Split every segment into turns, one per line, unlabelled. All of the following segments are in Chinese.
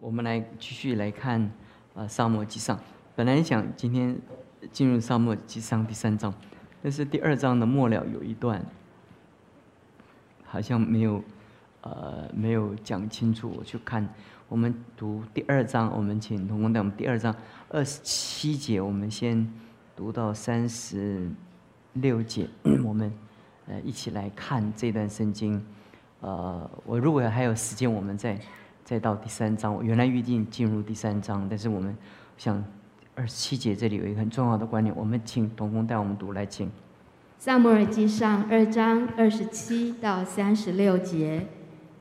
我们来继续来看，呃，《沙漠记上》。本来想今天进入《沙漠记上》第三章，但是第二章的末了有一段，好像没有，呃，没有讲清楚。我去看，我们读第二章，我们请同工带我们第二章二十七节，我们先读到三十六节，我们呃一起来看这段圣经。呃，我如果还有时间，我们再。再到第三章，我原来预定进入第三章，但是我们想二十七节这里有一个很重要的观念，我们请童工带我们读来，请。
萨摩尔记上二章二十七到三十六节，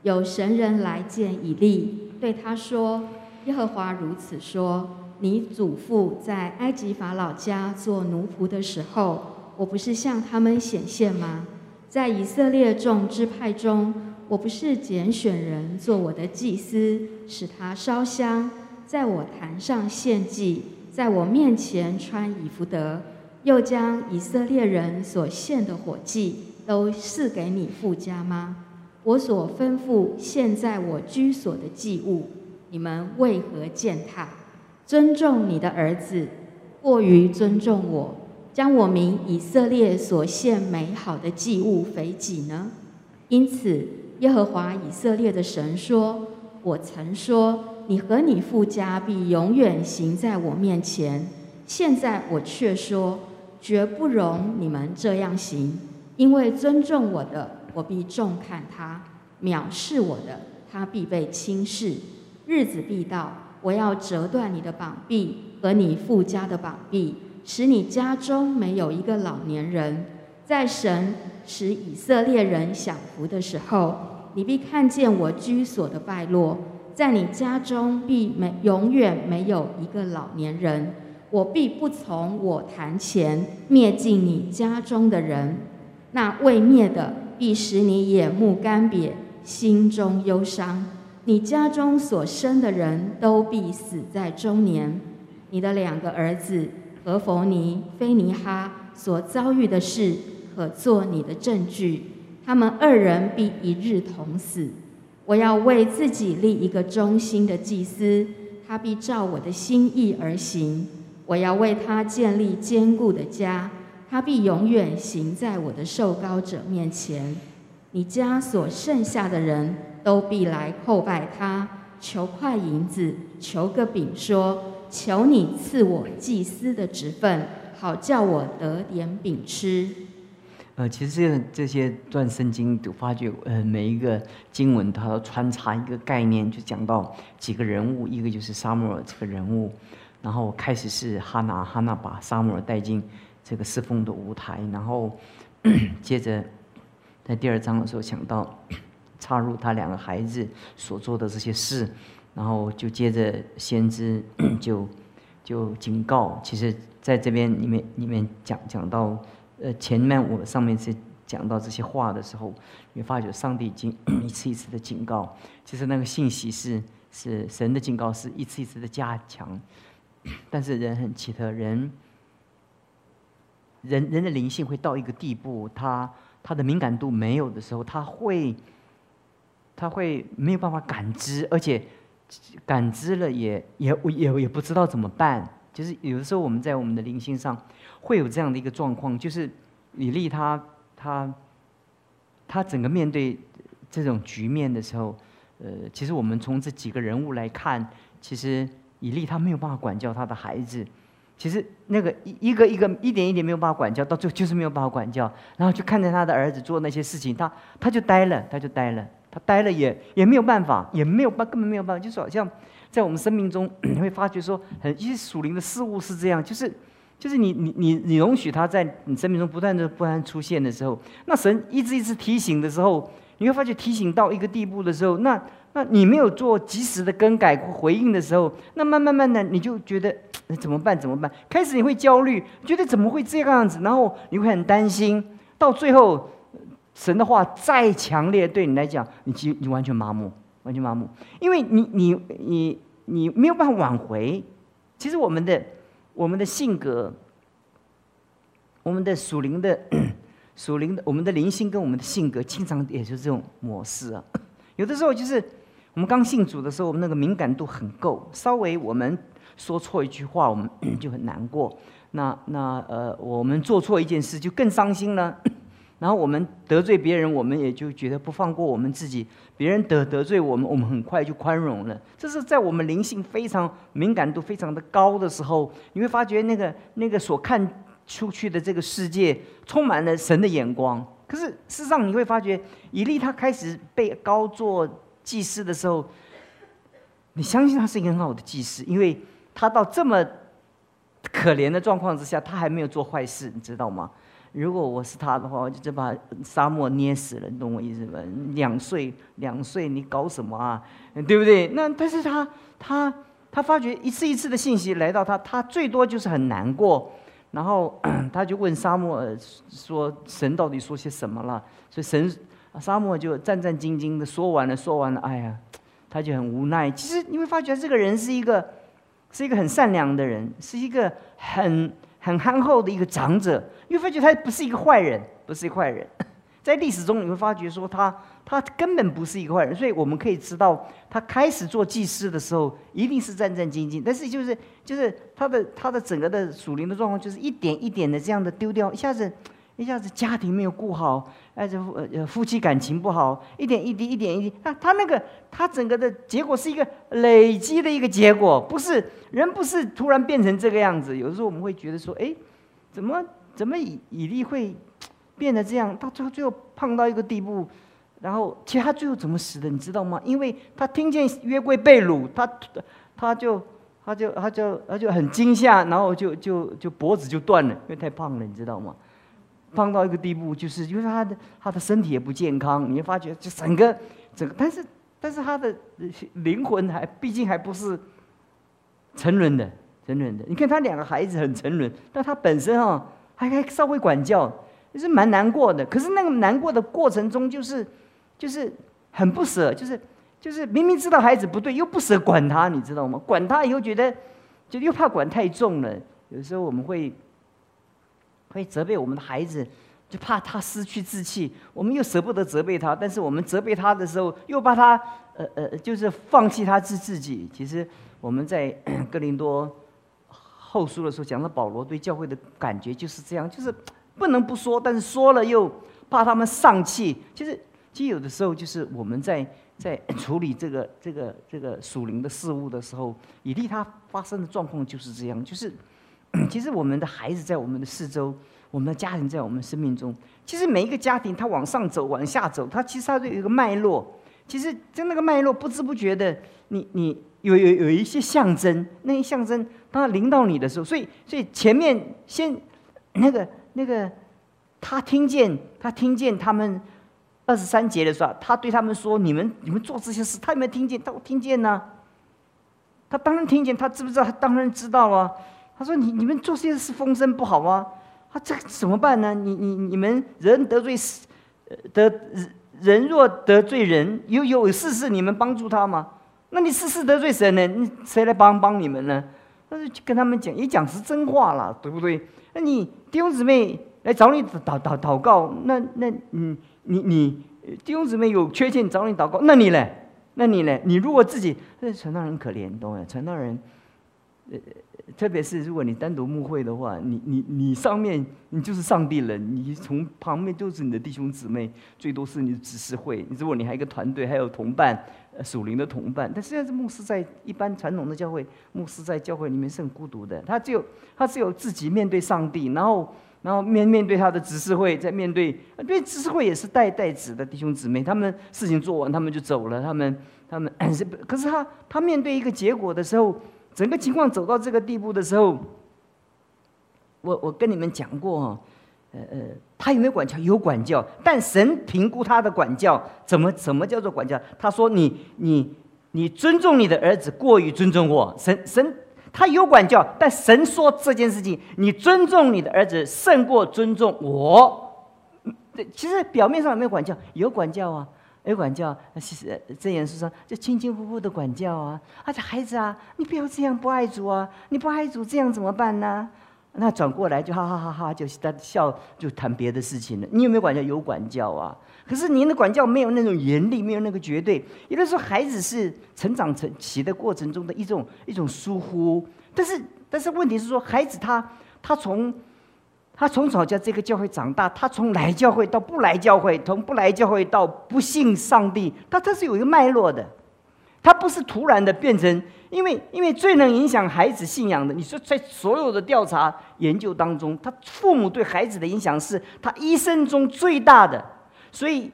有神人来见以利，对他说：“耶和华如此说，你祖父在埃及法老家做奴仆的时候，我不是向他们显现吗？在以色列众支派中。”我不是拣选人做我的祭司，使他烧香，在我坛上献祭，在我面前穿以弗得，又将以色列人所献的火祭都赐给你父家吗？我所吩咐现在我居所的祭物，你们为何践踏？尊重你的儿子，过于尊重我，将我名以色列所献美好的祭物肥己呢？因此。耶和华以色列的神说：“我曾说，你和你父家必永远行在我面前。现在我却说，绝不容你们这样行。因为尊重我的，我必重看他；藐视我的，他必被轻视。日子必到，我要折断你的膀臂和你父家的膀臂，使你家中没有一个老年人。在神。”使以色列人享福的时候，你必看见我居所的败落，在你家中必没永远没有一个老年人。我必不从我坛前灭尽你家中的人，那未灭的必使你眼目干瘪，心中忧伤。你家中所生的人都必死在中年。你的两个儿子何弗尼、菲尼哈所遭遇的事。可做你的证据，他们二人必一日同死。我要为自己立一个忠心的祭司，他必照我的心意而行。我要为他建立坚固的家，他必永远行在我的受膏者面前。你家所剩下的人都必来叩拜他，求块银子，求个饼，说：求你赐我祭司的职分，好叫我得点饼吃。
呃，其实这些段圣经都发觉，呃，每一个经文它都穿插一个概念，就讲到几个人物，一个就是沙摩尔这个人物，然后开始是哈拿，哈拿把沙摩尔带进这个侍奉的舞台，然后 接着在第二章的时候讲到插入他两个孩子所做的这些事，然后就接着先知 就就警告，其实在这边里面里面讲讲到。呃，前面我上面是讲到这些话的时候，你发觉上帝已经 一次一次的警告，其实那个信息是是神的警告，是一次一次的加强。但是人很奇特，人人人的灵性会到一个地步，他他的敏感度没有的时候，他会他会没有办法感知，而且感知了也也也也不知道怎么办。就是有的时候我们在我们的灵性上。会有这样的一个状况，就是李丽他他他整个面对这种局面的时候，呃，其实我们从这几个人物来看，其实李丽他没有办法管教他的孩子，其实那个一一个一个一点一点没有办法管教，到最后就是没有办法管教，然后就看着他的儿子做那些事情，他他就呆了，他就呆了，他呆了也也没有办法，也没有办根本没有办法，就是好像在我们生命中 你会发觉说，很一些属灵的事物是这样，就是。就是你你你你容许他在你生命中不断的不断出现的时候，那神一直一直提醒的时候，你会发觉提醒到一个地步的时候，那那你没有做及时的更改或回应的时候，那慢慢慢的你就觉得怎么办怎么办？开始你会焦虑，觉得怎么会这个样子，然后你会很担心，到最后神的话再强烈对你来讲，你其你完全麻木，完全麻木，因为你你你你没有办法挽回。其实我们的。我们的性格，我们的属灵的 属灵的，我们的灵性跟我们的性格，经常也就是这种模式啊。有的时候就是我们刚信主的时候，我们那个敏感度很够，稍微我们说错一句话，我们 就很难过。那那呃，我们做错一件事就更伤心了。然后我们得罪别人，我们也就觉得不放过我们自己。别人得得罪我们，我们很快就宽容了。这是在我们灵性非常敏感度非常的高的时候，你会发觉那个那个所看出去的这个世界充满了神的眼光。可是事实上，你会发觉以利他开始被高做祭司的时候，你相信他是一个很好的祭司，因为他到这么可怜的状况之下，他还没有做坏事，你知道吗？如果我是他的话，我就把沙漠捏死了，你懂我意思吗？两岁，两岁，你搞什么啊？对不对？那但是他，他，他发觉一次一次的信息来到他，他最多就是很难过，然后 他就问沙漠说：“神到底说些什么了？”所以神沙漠就战战兢兢的说完了，说完了，哎呀，他就很无奈。其实你会发觉这个人是一个，是一个很善良的人，是一个很。很憨厚的一个长者，你会发觉他不是一个坏人，不是一个坏人。在历史中，你会发觉说他他根本不是一个坏人，所以我们可以知道，他开始做祭司的时候，一定是战战兢兢。但是就是就是他的他的整个的属灵的状况，就是一点一点的这样的丢掉，一下子一下子家庭没有顾好，哎这呃夫妻感情不好，一点一滴一点一滴，啊他那个他整个的结果是一个累积的一个结果，不是。人不是突然变成这个样子，有的时候我们会觉得说，哎，怎么怎么以以力会变得这样？到最后最后胖到一个地步，然后其实他最后怎么死的，你知道吗？因为他听见约柜被掳，他他就他就他就他就很惊吓，然后就就就脖子就断了，因为太胖了，你知道吗？放到一个地步，就是因为他的他的身体也不健康，你会发觉就整个整个，但是但是他的灵魂还毕竟还不是。沉沦的，沉沦的。你看他两个孩子很沉沦，但他本身哈还还稍微管教，也是蛮难过的。可是那个难过的过程中，就是就是很不舍，就是就是明明知道孩子不对，又不舍管他，你知道吗？管他以后觉得就又怕管太重了。有时候我们会会责备我们的孩子，就怕他失去志气，我们又舍不得责备他，但是我们责备他的时候，又怕他呃呃，就是放弃他自自己。其实。我们在哥林多后书的时候讲到保罗对教会的感觉就是这样，就是不能不说，但是说了又怕他们丧气。其实，其实有的时候就是我们在在处理这个这个这个属灵的事物的时候，以利他发生的状况就是这样。就是其实我们的孩子在我们的四周，我们的家庭在我们生命中，其实每一个家庭它往上走、往下走，它其实它都有一个脉络。其实在那个脉络不知不觉的，你你。有有有一些象征，那些象征，当他临到你的时候，所以所以前面先那个那个，他听见他听见他们二十三节的时候，他对他们说：“你们你们做这些事，他有没有听见？他听见呢。他当然听见，他知不知道？他当然知道啊。他说：你你们做这些事风声不好吗？他这怎么办呢？你你你们人得罪得人若得罪人，有有事事你们帮助他吗？”那你事事得罪神呢？你谁来帮帮你们呢？那就跟他们讲，也讲是真话了，对不对？那你弟兄姊妹来找你祷祷祷告，那那你，你你弟兄姊妹有缺陷找你祷告，那你呢？那你呢？你如果自己那传道人可怜，懂吗？传道人，呃。特别是如果你单独牧会的话，你你你上面你就是上帝人，你从旁边就是你的弟兄姊妹，最多是你的指示会。如果你还一个团队，还有同伴，属灵的同伴。但实际上，是牧师在一般传统的教会，牧师在教会里面是很孤独的。他只有他只有自己面对上帝，然后然后面面对他的指示会，在面对，因为指示会也是带带子的弟兄姊妹，他们事情做完，他们就走了。他们他们 是，可是他他面对一个结果的时候。整个情况走到这个地步的时候，我我跟你们讲过哈，呃呃，他有没有管教？有管教，但神评估他的管教，怎么怎么叫做管教？他说你你你尊重你的儿子过于尊重我，神神他有管教，但神说这件事情，你尊重你的儿子胜过尊重我。其实表面上有没有管教？有管教啊。有管教，其实这言是说，就轻轻呼呼的管教啊。而且孩子啊，你不要这样不爱主啊！你不爱主，这样怎么办呢？那转过来就哈哈哈哈，就他笑，就谈别的事情了。你有没有管教？有管教啊。可是您的管教没有那种严厉，没有那个绝对。有的时候孩子是成长成起的过程中的一种一种疏忽。但是但是问题是说，孩子他他从他从小在这个教会长大，他从来教会到不来教会，从不来教会到不信上帝，他他是有一个脉络的。他不是突然的变成，因为因为最能影响孩子信仰的，你说在所有的调查研究当中，他父母对孩子的影响是他一生中最大的。所以，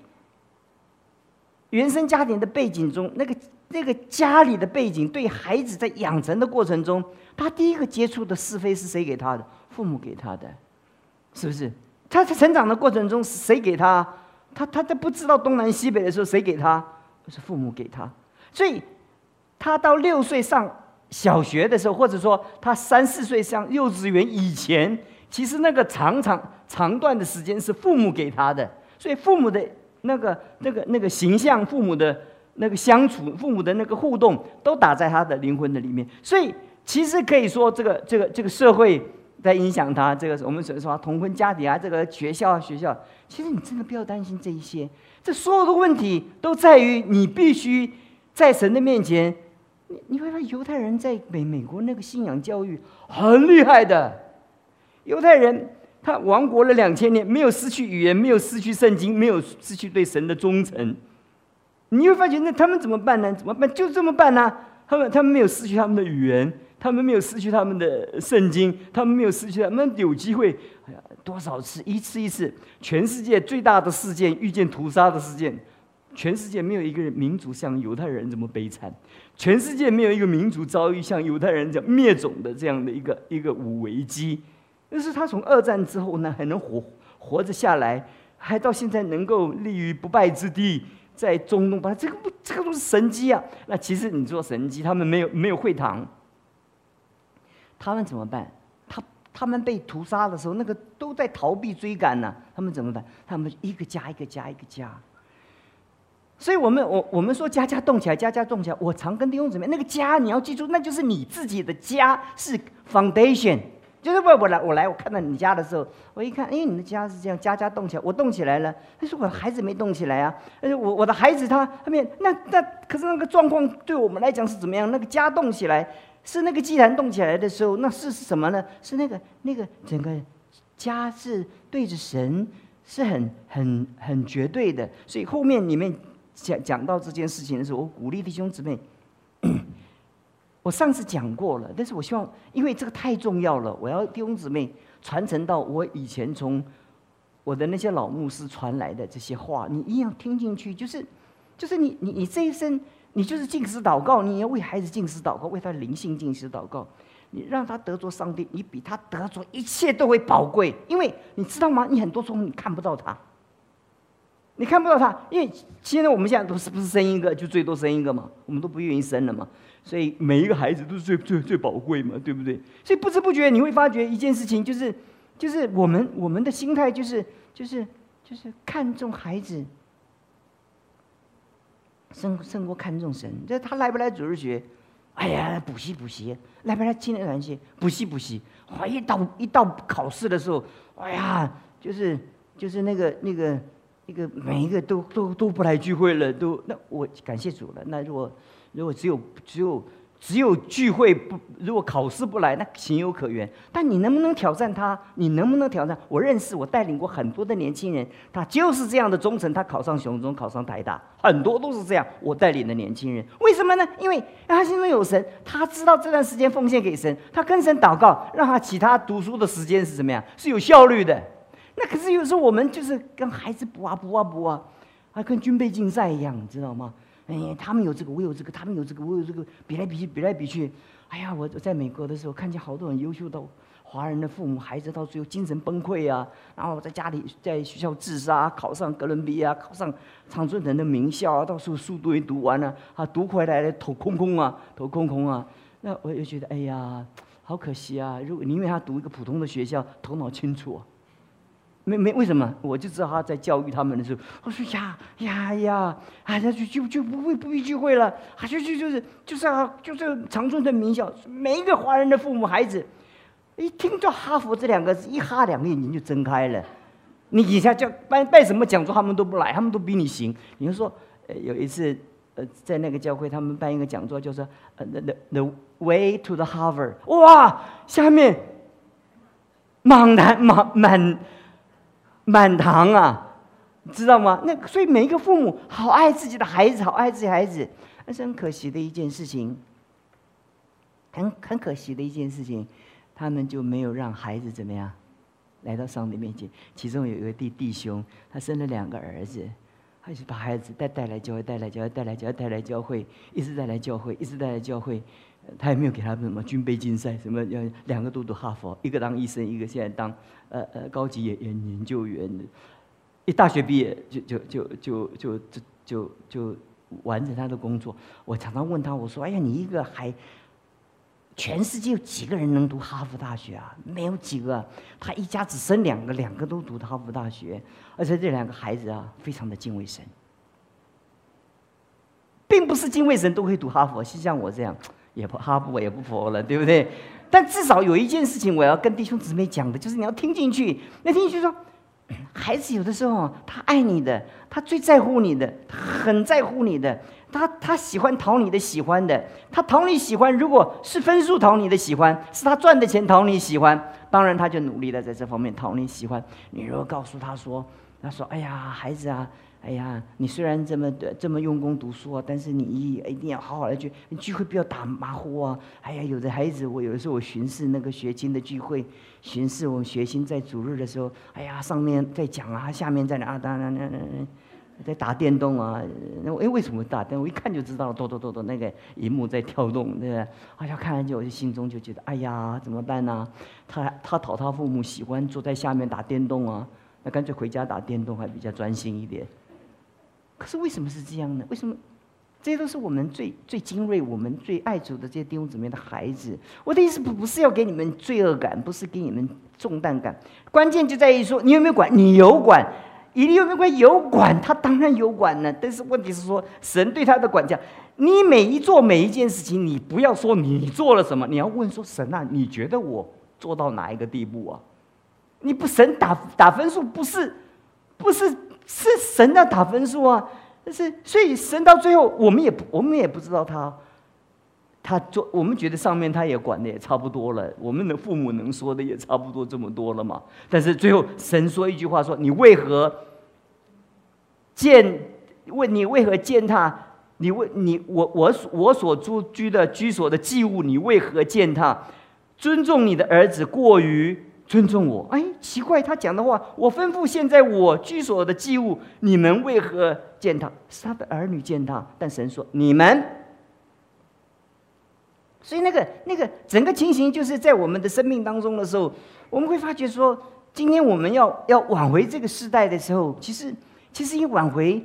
原生家庭的背景中，那个那个家里的背景，对孩子在养成的过程中，他第一个接触的是非是谁给他的？父母给他的，是不是？他在成长的过程中，谁给他？他他在不知道东南西北的时候，谁给他？是父母给他。所以，他到六岁上小学的时候，或者说他三四岁上幼稚园以前，其实那个长长长段的时间是父母给他的。所以父母的那个、那个、那个形象，父母的那个相处，父母的那个互动，都打在他的灵魂的里面。所以其实可以说，这个、这个、这个社会在影响他。这个我们所以说同婚家庭啊，这个学校啊，学校，其实你真的不要担心这一些。这所有的问题都在于你必须在神的面前。你你会发现，犹太人在美美国那个信仰教育很厉害的，犹太人。他亡国了两千年，没有失去语言，没有失去圣经，没有失去对神的忠诚。你会发现，那他们怎么办呢？怎么办？就这么办呢？他们他们没有失去他们的语言，他们没有失去他们的圣经，他们没有失去他们有机会。多少次，一次一次，全世界最大的事件，遇见屠杀的事件，全世界没有一个民族像犹太人这么悲惨，全世界没有一个民族遭遇像犹太人这样灭种的这样的一个一个五危机。就是他从二战之后呢，还能活活着下来，还到现在能够立于不败之地，在中东，把这个，这个都是神机啊。那其实你说神机，他们没有没有会堂，他们怎么办？他他们被屠杀的时候，那个都在逃避追赶呢。他们怎么办？他们一个家一个家一个家。所以我们我我们说家家动起来，家家动起来。我常跟弟兄姊妹，那个家你要记住，那就是你自己的家，是 foundation。就是我我来我来我看到你家的时候，我一看，哎，你的家是这样，家家动起来，我动起来了。但是我的孩子没动起来啊。而且我我的孩子他后面那那可是那个状况对我们来讲是怎么样？那个家动起来是那个祭坛动起来的时候，那是什么呢？是那个那个整个家是对着神是很很很绝对的。所以后面里面讲讲到这件事情的时候，我鼓励弟兄姊妹。我上次讲过了，但是我希望，因为这个太重要了，我要弟兄姊妹传承到我以前从我的那些老牧师传来的这些话，你一定要听进去。就是，就是你你你这一生，你就是进食祷告，你要为孩子进食祷告，为他灵性进食祷告，你让他得着上帝，你比他得着一切都会宝贵。因为你知道吗？你很多时候你看不到他，你看不到他，因为现在我们现在都是不是生一个就最多生一个嘛？我们都不愿意生了嘛。所以每一个孩子都是最最最宝贵嘛，对不对？所以不知不觉你会发觉一件事情，就是就是我们我们的心态就是就是就是看重孩子，胜胜过看重神。这他来不来主日学？哎呀，补习补习，来不来青年团契？补习补习。哇，一到一到考试的时候，哎呀，就是就是那个那个那个每一个都都都不来聚会了，都那我感谢主了。那如果如果只有只有只有聚会不，如果考试不来，那情有可原。但你能不能挑战他？你能不能挑战？我认识，我带领过很多的年轻人，他就是这样的忠诚。他考上雄中，考上台大，很多都是这样。我带领的年轻人，为什么呢？因为他心中有神，他知道这段时间奉献给神，他跟神祷告，让他其他读书的时间是怎么样？是有效率的。那可是有时候我们就是跟孩子补啊补啊补啊，还跟军备竞赛一样，你知道吗？哎，他们有这个，我有这个；他们有这个，我有这个，比来比去，比来比去。哎呀，我我在美国的时候，看见好多很优秀的华人的父母，孩子到最后精神崩溃啊，然后在家里在学校自杀，考上哥伦比亚，考上常春藤的名校啊，到时候书都没读完了，啊，读回来了头空空啊，头空空啊。那我就觉得，哎呀，好可惜啊！如果宁愿他读一个普通的学校，头脑清楚。没没为什么？我就知道他在教育他们的时候，我说呀呀呀，啊，那就就就不会不必聚会了，啊，就就就是就是啊，就是长春的名校，每一个华人的父母孩子，一听到哈佛这两个字，一哈两个眼睛就睁开了。你以下叫办办什么讲座，他们都不来，他们都比你行。你就说，呃，有一次，呃，在那个教会，他们办一个讲座，就是呃，the the the way to the Harvard，哇，下面满堂满满满堂啊，知道吗？那所以每一个父母好爱自己的孩子，好爱自己孩子，那是很可惜的一件事情，很很可惜的一件事情，他们就没有让孩子怎么样。来到上帝面前，其中有一个弟弟兄，他生了两个儿子，他就把孩子带带来教会，带来教会，带来教会，带来教会，一直带来教会，一直带来教会。他也没有给他们什么军备竞赛，什么要两个都读哈佛，一个当医生，一个现在当呃呃高级研研研究员。一大学毕业就就就就就就就就完成他的工作。我常常问他，我说：“哎呀，你一个还……”全世界有几个人能读哈佛大学啊？没有几个。他一家只生两个，两个都读的哈佛大学，而且这两个孩子啊，非常的敬畏神，并不是敬畏神都可以读哈佛。像我这样，也不哈佛也不佛了，对不对？但至少有一件事情我要跟弟兄姊妹讲的，就是你要听进去。那听进去说，孩子有的时候他爱你的，他最在乎你的，他很在乎你的。他他喜欢讨你的喜欢的，他讨你喜欢，如果是分数讨你的喜欢，是他赚的钱讨你喜欢，当然他就努力的在这方面讨你喜欢。你如果告诉他说，他说：“哎呀，孩子啊，哎呀，你虽然这么的这么用功读书啊，但是你一一定要好好的聚，聚会不要打马虎啊。”哎呀，有的孩子，我有的时候我巡视那个学经的聚会，巡视我们学经在主日的时候，哎呀，上面在讲啊，下面在哪啊，当然，当然。在打电动啊，那哎为什么打电？我一看就知道，咚咚咚咚，那个荧幕在跳动，对不对？哎呀，看完就我就心中就觉得，哎呀，怎么办呢？他他讨他父母喜欢，坐在下面打电动啊，那干脆回家打电动还比较专心一点。可是为什么是这样呢？为什么？这些都是我们最最精锐、我们最爱主的这些弟兄姊妹的孩子。我的意思不不是要给你们罪恶感，不是给你们重担感，关键就在于说，你有没有管？你有管。以利有没有管？有管，他当然有管呢。但是问题是说，神对他的管教，你每一做每一件事情，你不要说你做了什么，你要问说神啊，你觉得我做到哪一个地步啊？你不神打打分数，不是不是是神要打分数啊？但是所以神到最后，我们也不我们也不知道他他做，我们觉得上面他也管的也差不多了，我们的父母能说的也差不多这么多了嘛？但是最后神说一句话说：你为何？践问你为何践踏？你为你我我我所住居的居所的祭物，你为何践踏？尊重你的儿子过于尊重我？哎，奇怪，他讲的话，我吩咐现在我居所的祭物，你们为何践踏？是他的儿女践踏，但神说你们。所以那个那个整个情形，就是在我们的生命当中的时候，我们会发觉说，今天我们要要挽回这个时代的时候，其实。其实，要挽回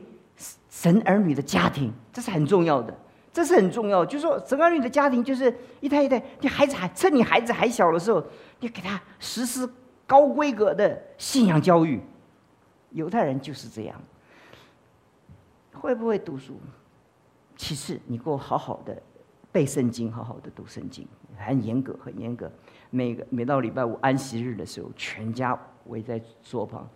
神儿女的家庭，这是很重要的。这是很重要，就是说，神儿女的家庭，就是一代一代，你孩子还趁你孩子还小的时候，你给他实施高规格的信仰教育。犹太人就是这样。会不会读书？其次，你给我好好的背圣经，好好的读圣经，很严格，很严格。每个每到礼拜五安息日的时候，全家围在桌旁。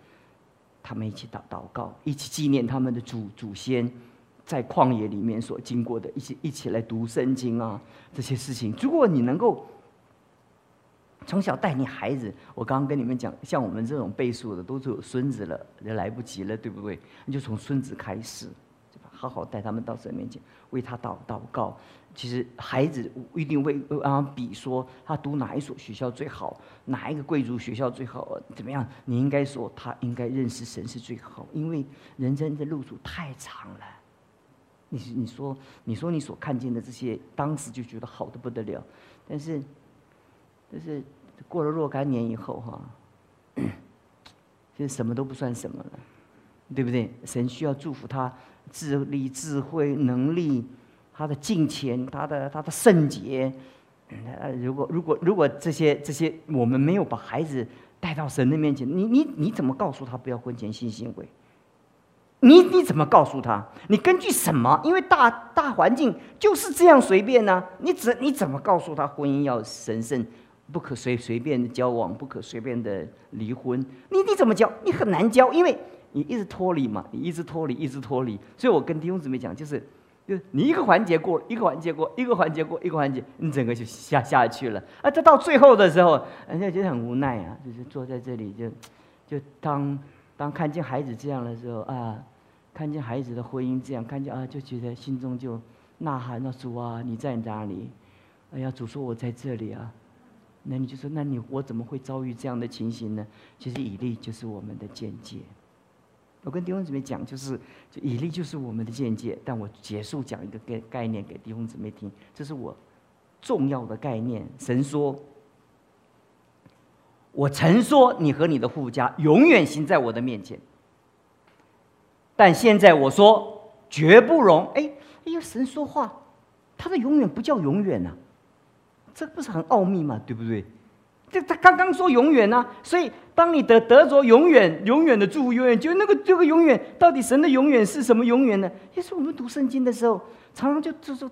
他们一起祷祷告，一起纪念他们的祖祖先在旷野里面所经过的，一起一起来读圣经啊，这些事情。如果你能够从小带你孩子，我刚刚跟你们讲，像我们这种倍数的，都是有孙子了，也来不及了，对不对？你就从孙子开始，好好带他们到神面前，为他祷祷告。其实孩子一定会啊比说他读哪一所学校最好，哪一个贵族学校最好，怎么样？你应该说他应该认识神是最好，因为人生的路途太长了。你你说你说你所看见的这些，当时就觉得好的不得了，但是但是过了若干年以后哈，就什么都不算什么了，对不对？神需要祝福他智力、智慧、能力。他的金钱，他的他的圣洁，如果如果如果这些这些我们没有把孩子带到神的面前，你你你怎么告诉他不要婚前性行为？你你怎么告诉他？你根据什么？因为大大环境就是这样随便呢？你怎你怎么告诉他婚姻要神圣？不可随随便的交往，不可随便的离婚。你你怎么教？你很难教，因为你一直脱离嘛，你一直脱离，一直脱离。所以我跟弟兄姊妹讲，就是，就是你一个环节过，一个环节过，一个环节过，一个环节，你整个就下下去了。啊，这到最后的时候，人家觉得很无奈啊，就是坐在这里，就就当当看见孩子这样的时候啊，看见孩子的婚姻这样，看见啊，就觉得心中就呐喊：那主啊，你在哪里？哎呀，主说我在这里啊。那你就说，那你我怎么会遭遇这样的情形呢？其实以利就是我们的见解。我跟弟兄姊妹讲，就是就以利就是我们的见解。但我结束讲一个概概念给弟兄姊妹听，这是我重要的概念。神说：“我曾说你和你的父家永远行在我的面前，但现在我说绝不容。”哎，哎呦，神说话，他的永远不叫永远呐。这不是很奥秘吗？对不对？这他刚刚说永远呢，所以当你得得着永远、永远的祝福，永远就那个这个永远，到底神的永远是什么永远呢？也是我们读圣经的时候，常常就就是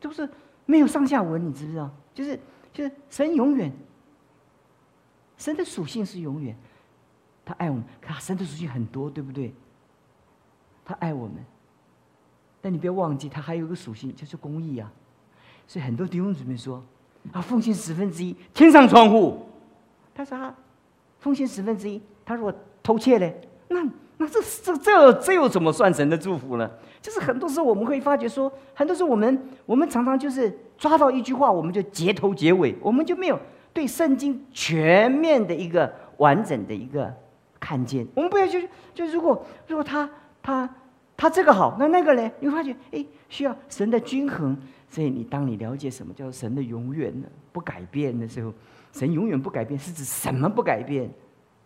就是没有上下文，你知不知道？就是就是神永远，神的属性是永远，他爱我们，可神的属性很多，对不对？他爱我们，但你不要忘记，他还有一个属性就是公义啊。所以很多弟兄姊妹说。啊，奉献十分之一，天上窗户。他说：“啊，奉献十分之一。”他说：“我偷窃嘞，那那这这这这又怎么算神的祝福呢？”就是很多时候我们会发觉说，很多时候我们我们常常就是抓到一句话，我们就结头结尾，我们就没有对圣经全面的一个完整的一个看见。我们不要就就如果如果他他他这个好，那那个呢？你会发觉哎，需要神的均衡。所以，你当你了解什么叫神的永远呢？不改变的时候，神永远不改变，是指什么不改变？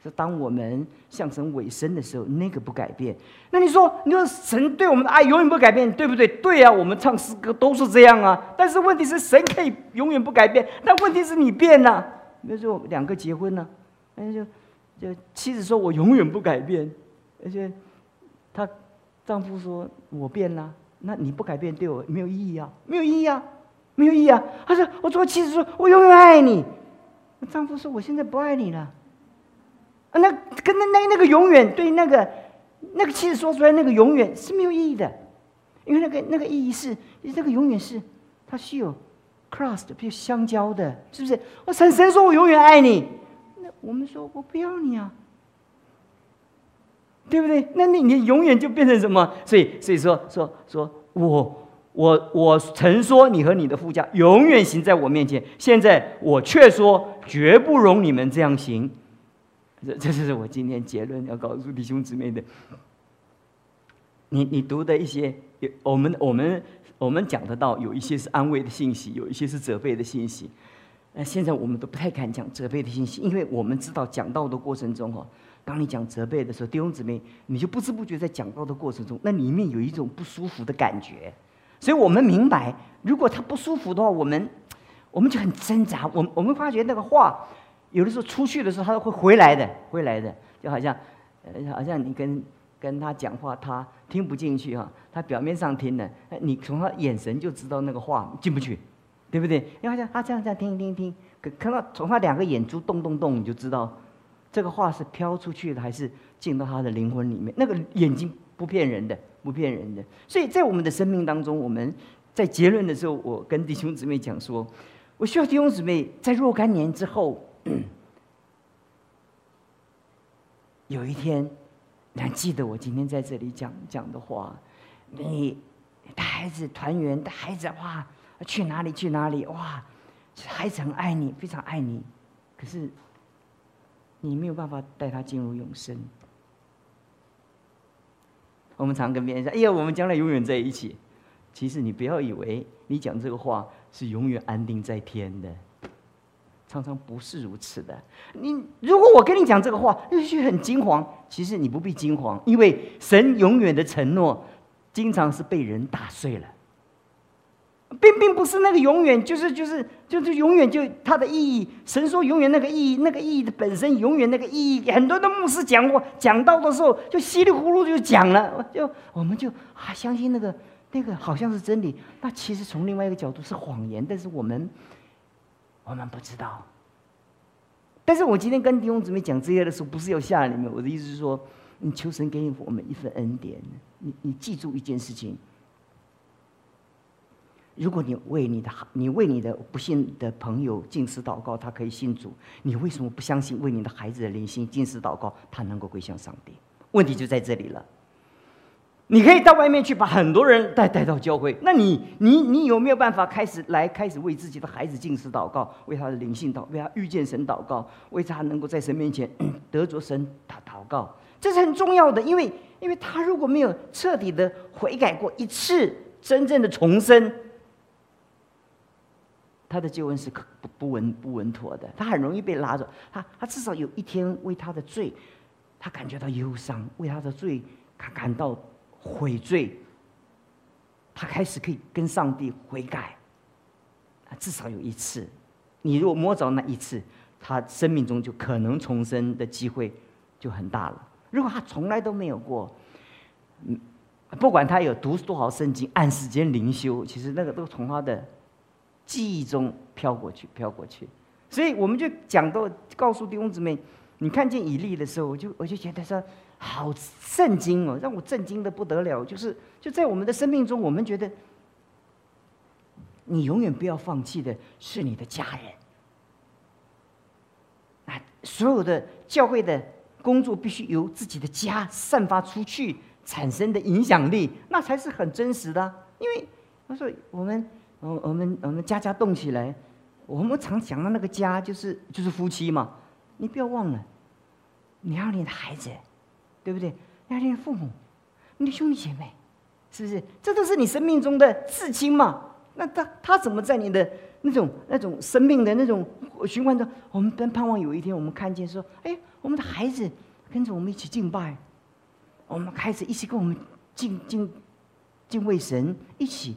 是当我们向神委身的时候，那个不改变。那你说，你说神对我们的爱永远不改变，对不对？对啊，我们唱诗歌都是这样啊。但是问题是，神可以永远不改变，但问题是你变了。比如说，两个结婚了，那就就妻子说我永远不改变，而且她丈夫说我变了。那你不改变对我没有意义啊，没有意义啊，没有意义啊。他说：“我做妻子说，我永远爱你。”丈夫说：“我现在不爱你了。”，那跟那那那个永远对那个那个妻子说出来那个永远是没有意义的，因为那个那个意义是那个永远是它是有 cross 的，比如相交的，是不是？我神神说我永远爱你，那我们说我不要你啊。对不对？那你你永远就变成什么？所以所以说说说我我我曾说你和你的副驾永远行在我面前，现在我却说绝不容你们这样行。这这是我今天结论要告诉弟兄姊妹的。你你读的一些，我们我们我们讲得到，有一些是安慰的信息，有一些是责备的信息。那现在我们都不太敢讲责备的信息，因为我们知道讲道的过程中哈。当你讲责备的时候，弟兄姊妹，你就不知不觉在讲到的过程中，那里面有一种不舒服的感觉。所以我们明白，如果他不舒服的话，我们我们就很挣扎。我我们发觉那个话，有的时候出去的时候，他都会回来的，回来的，就好像呃，好像你跟跟他讲话，他听不进去哈，他表面上听的，你从他眼神就知道那个话进不去，对不对？因为他这样这样听听听，可看到从他两个眼珠动动动，你就知道。这个话是飘出去的，还是进到他的灵魂里面？那个眼睛不骗人的，不骗人的。所以在我们的生命当中，我们在结论的时候，我跟弟兄姊妹讲说，我需要弟兄姊妹在若干年之后，有一天，你还记得我今天在这里讲讲的话？你带孩子团圆，带孩子哇，去哪里去哪里？哇，孩子很爱你，非常爱你，可是。你没有办法带他进入永生。我们常跟别人说：“哎呀，我们将来永远在一起。”其实你不要以为你讲这个话是永远安定在天的，常常不是如此的。你如果我跟你讲这个话，也许很惊慌，其实你不必惊慌，因为神永远的承诺，经常是被人打碎了。并并不是那个永远，就是就是就是永远就它的意义。神说永远那个意义，那个意义的本身永远那个意义。很多的牧师讲过，讲到的时候就稀里糊涂就讲了，就我们就啊相信那个那个好像是真理，那其实从另外一个角度是谎言。但是我们我们不知道，但是我今天跟弟兄姊妹讲这些的时候，不是要吓你们，我的意思是说，你求神给我们一份恩典。你你记住一件事情：如果你为你的你为你的不信的朋友进食祷告，他可以信主，你为什么不相信为你的孩子的灵性进食祷告，他能够归向上帝？问题就在这里了。你可以到外面去把很多人带带到教会，那你你你有没有办法开始来开始为自己的孩子进食祷告，为他的灵性祷，为他遇见神祷告，为他能够在神面前 得着神他祷告，这是很重要的，因为因为他如果没有彻底的悔改过一次，真正的重生，他的救恩是可不不稳不稳妥的，他很容易被拉走，他他至少有一天为他的罪，他感觉到忧伤，为他的罪他感到。悔罪，他开始可以跟上帝悔改，啊，至少有一次。你如果摸着那一次，他生命中就可能重生的机会就很大了。如果他从来都没有过，嗯，不管他有读多少圣经，按时间灵修，其实那个都从他的记忆中飘过去，飘过去。所以我们就讲到，告诉弟兄姊妹，你看见以利的时候，我就我就觉得说。好震惊哦，让我震惊的不得了。就是就在我们的生命中，我们觉得你永远不要放弃的是你的家人。啊，所有的教会的工作必须由自己的家散发出去，产生的影响力，那才是很真实的。因为他说我们，我我们我们家家动起来，我们常讲的那个家就是就是夫妻嘛。你不要忘了，你要你的孩子。对不对？要你的父母，你的兄弟姐妹，是不是？这都是你生命中的至亲嘛？那他他怎么在你的那种那种生命的那种循环中？我们真盼望有一天，我们看见说：“哎，我们的孩子跟着我们一起敬拜，我们开始一起跟我们敬敬敬畏神，一起。”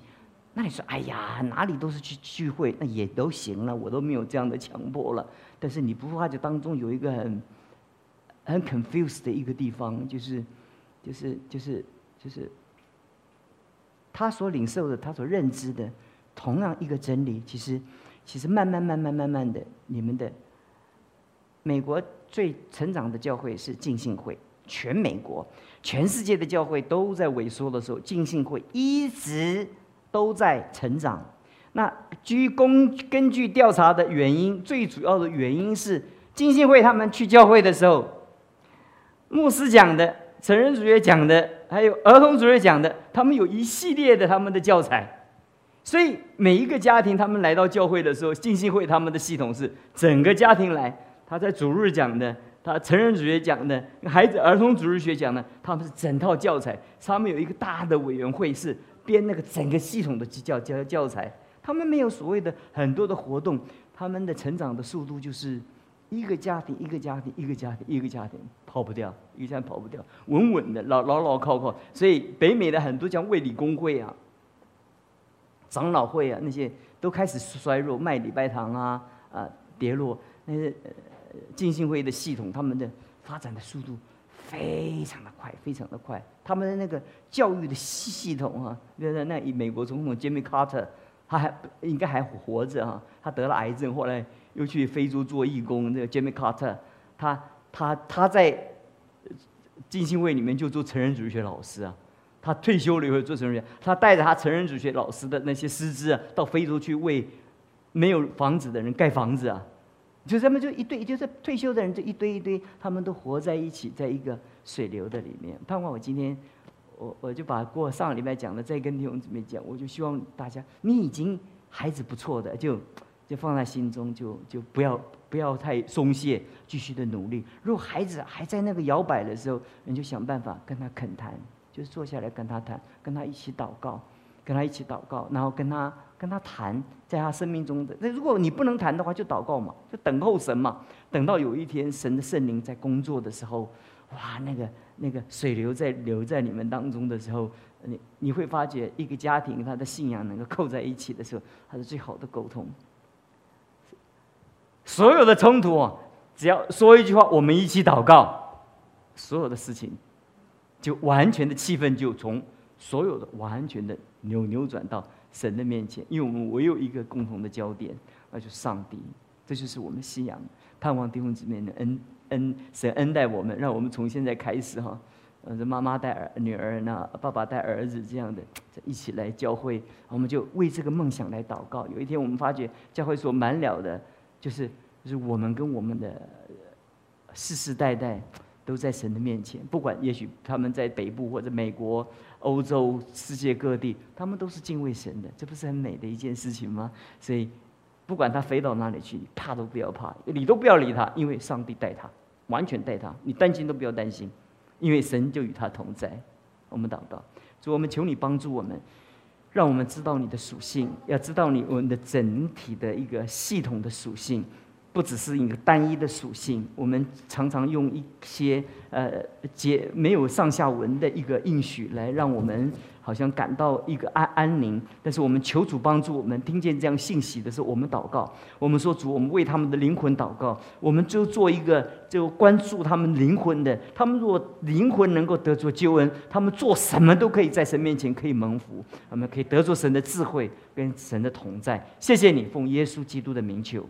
那你说：“哎呀，哪里都是去聚会，那也都行了，我都没有这样的强迫了。”但是你不发觉当中有一个很。很 confused 的一个地方，就是，就是，就是，就是，他所领受的，他所认知的，同样一个真理，其实，其实慢慢慢慢慢慢的，你们的美国最成长的教会是浸信会，全美国、全世界的教会都在萎缩的时候，浸信会一直都在成长。那据公根据调查的原因，最主要的原因是浸信会他们去教会的时候。牧师讲的，成人主义讲的，还有儿童主义讲的，他们有一系列的他们的教材，所以每一个家庭他们来到教会的时候，信会他们的系统是整个家庭来，他在主日讲的，他成人主学讲的，孩子儿童主日学讲的，他们是整套教材，他们有一个大的委员会是编那个整个系统的教教教材，他们没有所谓的很多的活动，他们的成长的速度就是。一个家庭，一个家庭，一个家庭，一个家庭，跑不掉，一个家庭跑不掉，稳稳的，牢牢牢靠靠。所以北美的很多像卫理公会啊、长老会啊，那些都开始衰弱，卖礼拜堂啊啊跌落。那些浸信会的系统，他们的发展的速度非常的快，非常的快。他们的那个教育的系系统啊，那那那美国总统 Jimmy Carter，他还应该还活着啊，他得了癌症，后来。又去非洲做义工，那个 Jimmy Carter，他他他在浸信会里面就做成人主义学老师啊。他退休了以后做成人学，他带着他成人主义学老师的那些师资啊，到非洲去为没有房子的人盖房子啊。就他们就一堆，就是退休的人就一堆一堆，他们都活在一起，在一个水流的里面。盼望我今天，我我就把过上个礼拜讲的再跟弟兄姊妹讲，我就希望大家，你已经孩子不错的就。就放在心中，就就不要不要太松懈，继续的努力。如果孩子还在那个摇摆的时候，你就想办法跟他恳谈，就坐下来跟他谈，跟他一起祷告，跟他一起祷告，然后跟他跟他谈，在他生命中的那如果你不能谈的话，就祷告嘛，就等候神嘛。等到有一天神的圣灵在工作的时候，哇，那个那个水流在流在你们当中的时候，你你会发觉一个家庭他的信仰能够扣在一起的时候，他是最好的沟通。所有的冲突啊，只要说一句话，我们一起祷告，所有的事情就完全的气氛就从所有的完全的扭扭转到神的面前，因为我们唯有一个共同的焦点，那就是上帝。这就是我们信仰，盼望弟兄姊妹的恩恩神恩待我们，让我们从现在开始哈，呃，这妈妈带儿女儿，那爸爸带儿子这样的一起来教会，我们就为这个梦想来祷告。有一天我们发觉教会所满了的，就是就是我们跟我们的世世代代都在神的面前，不管也许他们在北部或者美国、欧洲、世界各地，他们都是敬畏神的，这不是很美的一件事情吗？所以。不管他飞到哪里去，怕都不要怕，理都不要理他，因为上帝带他，完全带他，你担心都不要担心，因为神就与他同在。我们祷告，主，我们求你帮助我们，让我们知道你的属性，要知道你我们的整体的一个系统的属性。不只是一个单一的属性，我们常常用一些呃节没有上下文的一个应许来让我们好像感到一个安安宁。但是我们求主帮助我们，听见这样信息的时候，我们祷告，我们说主，我们为他们的灵魂祷告，我们就做一个就关注他们灵魂的。他们如果灵魂能够得着救恩，他们做什么都可以在神面前可以蒙福，他们可以得着神的智慧跟神的同在。谢谢你，奉耶稣基督的名求。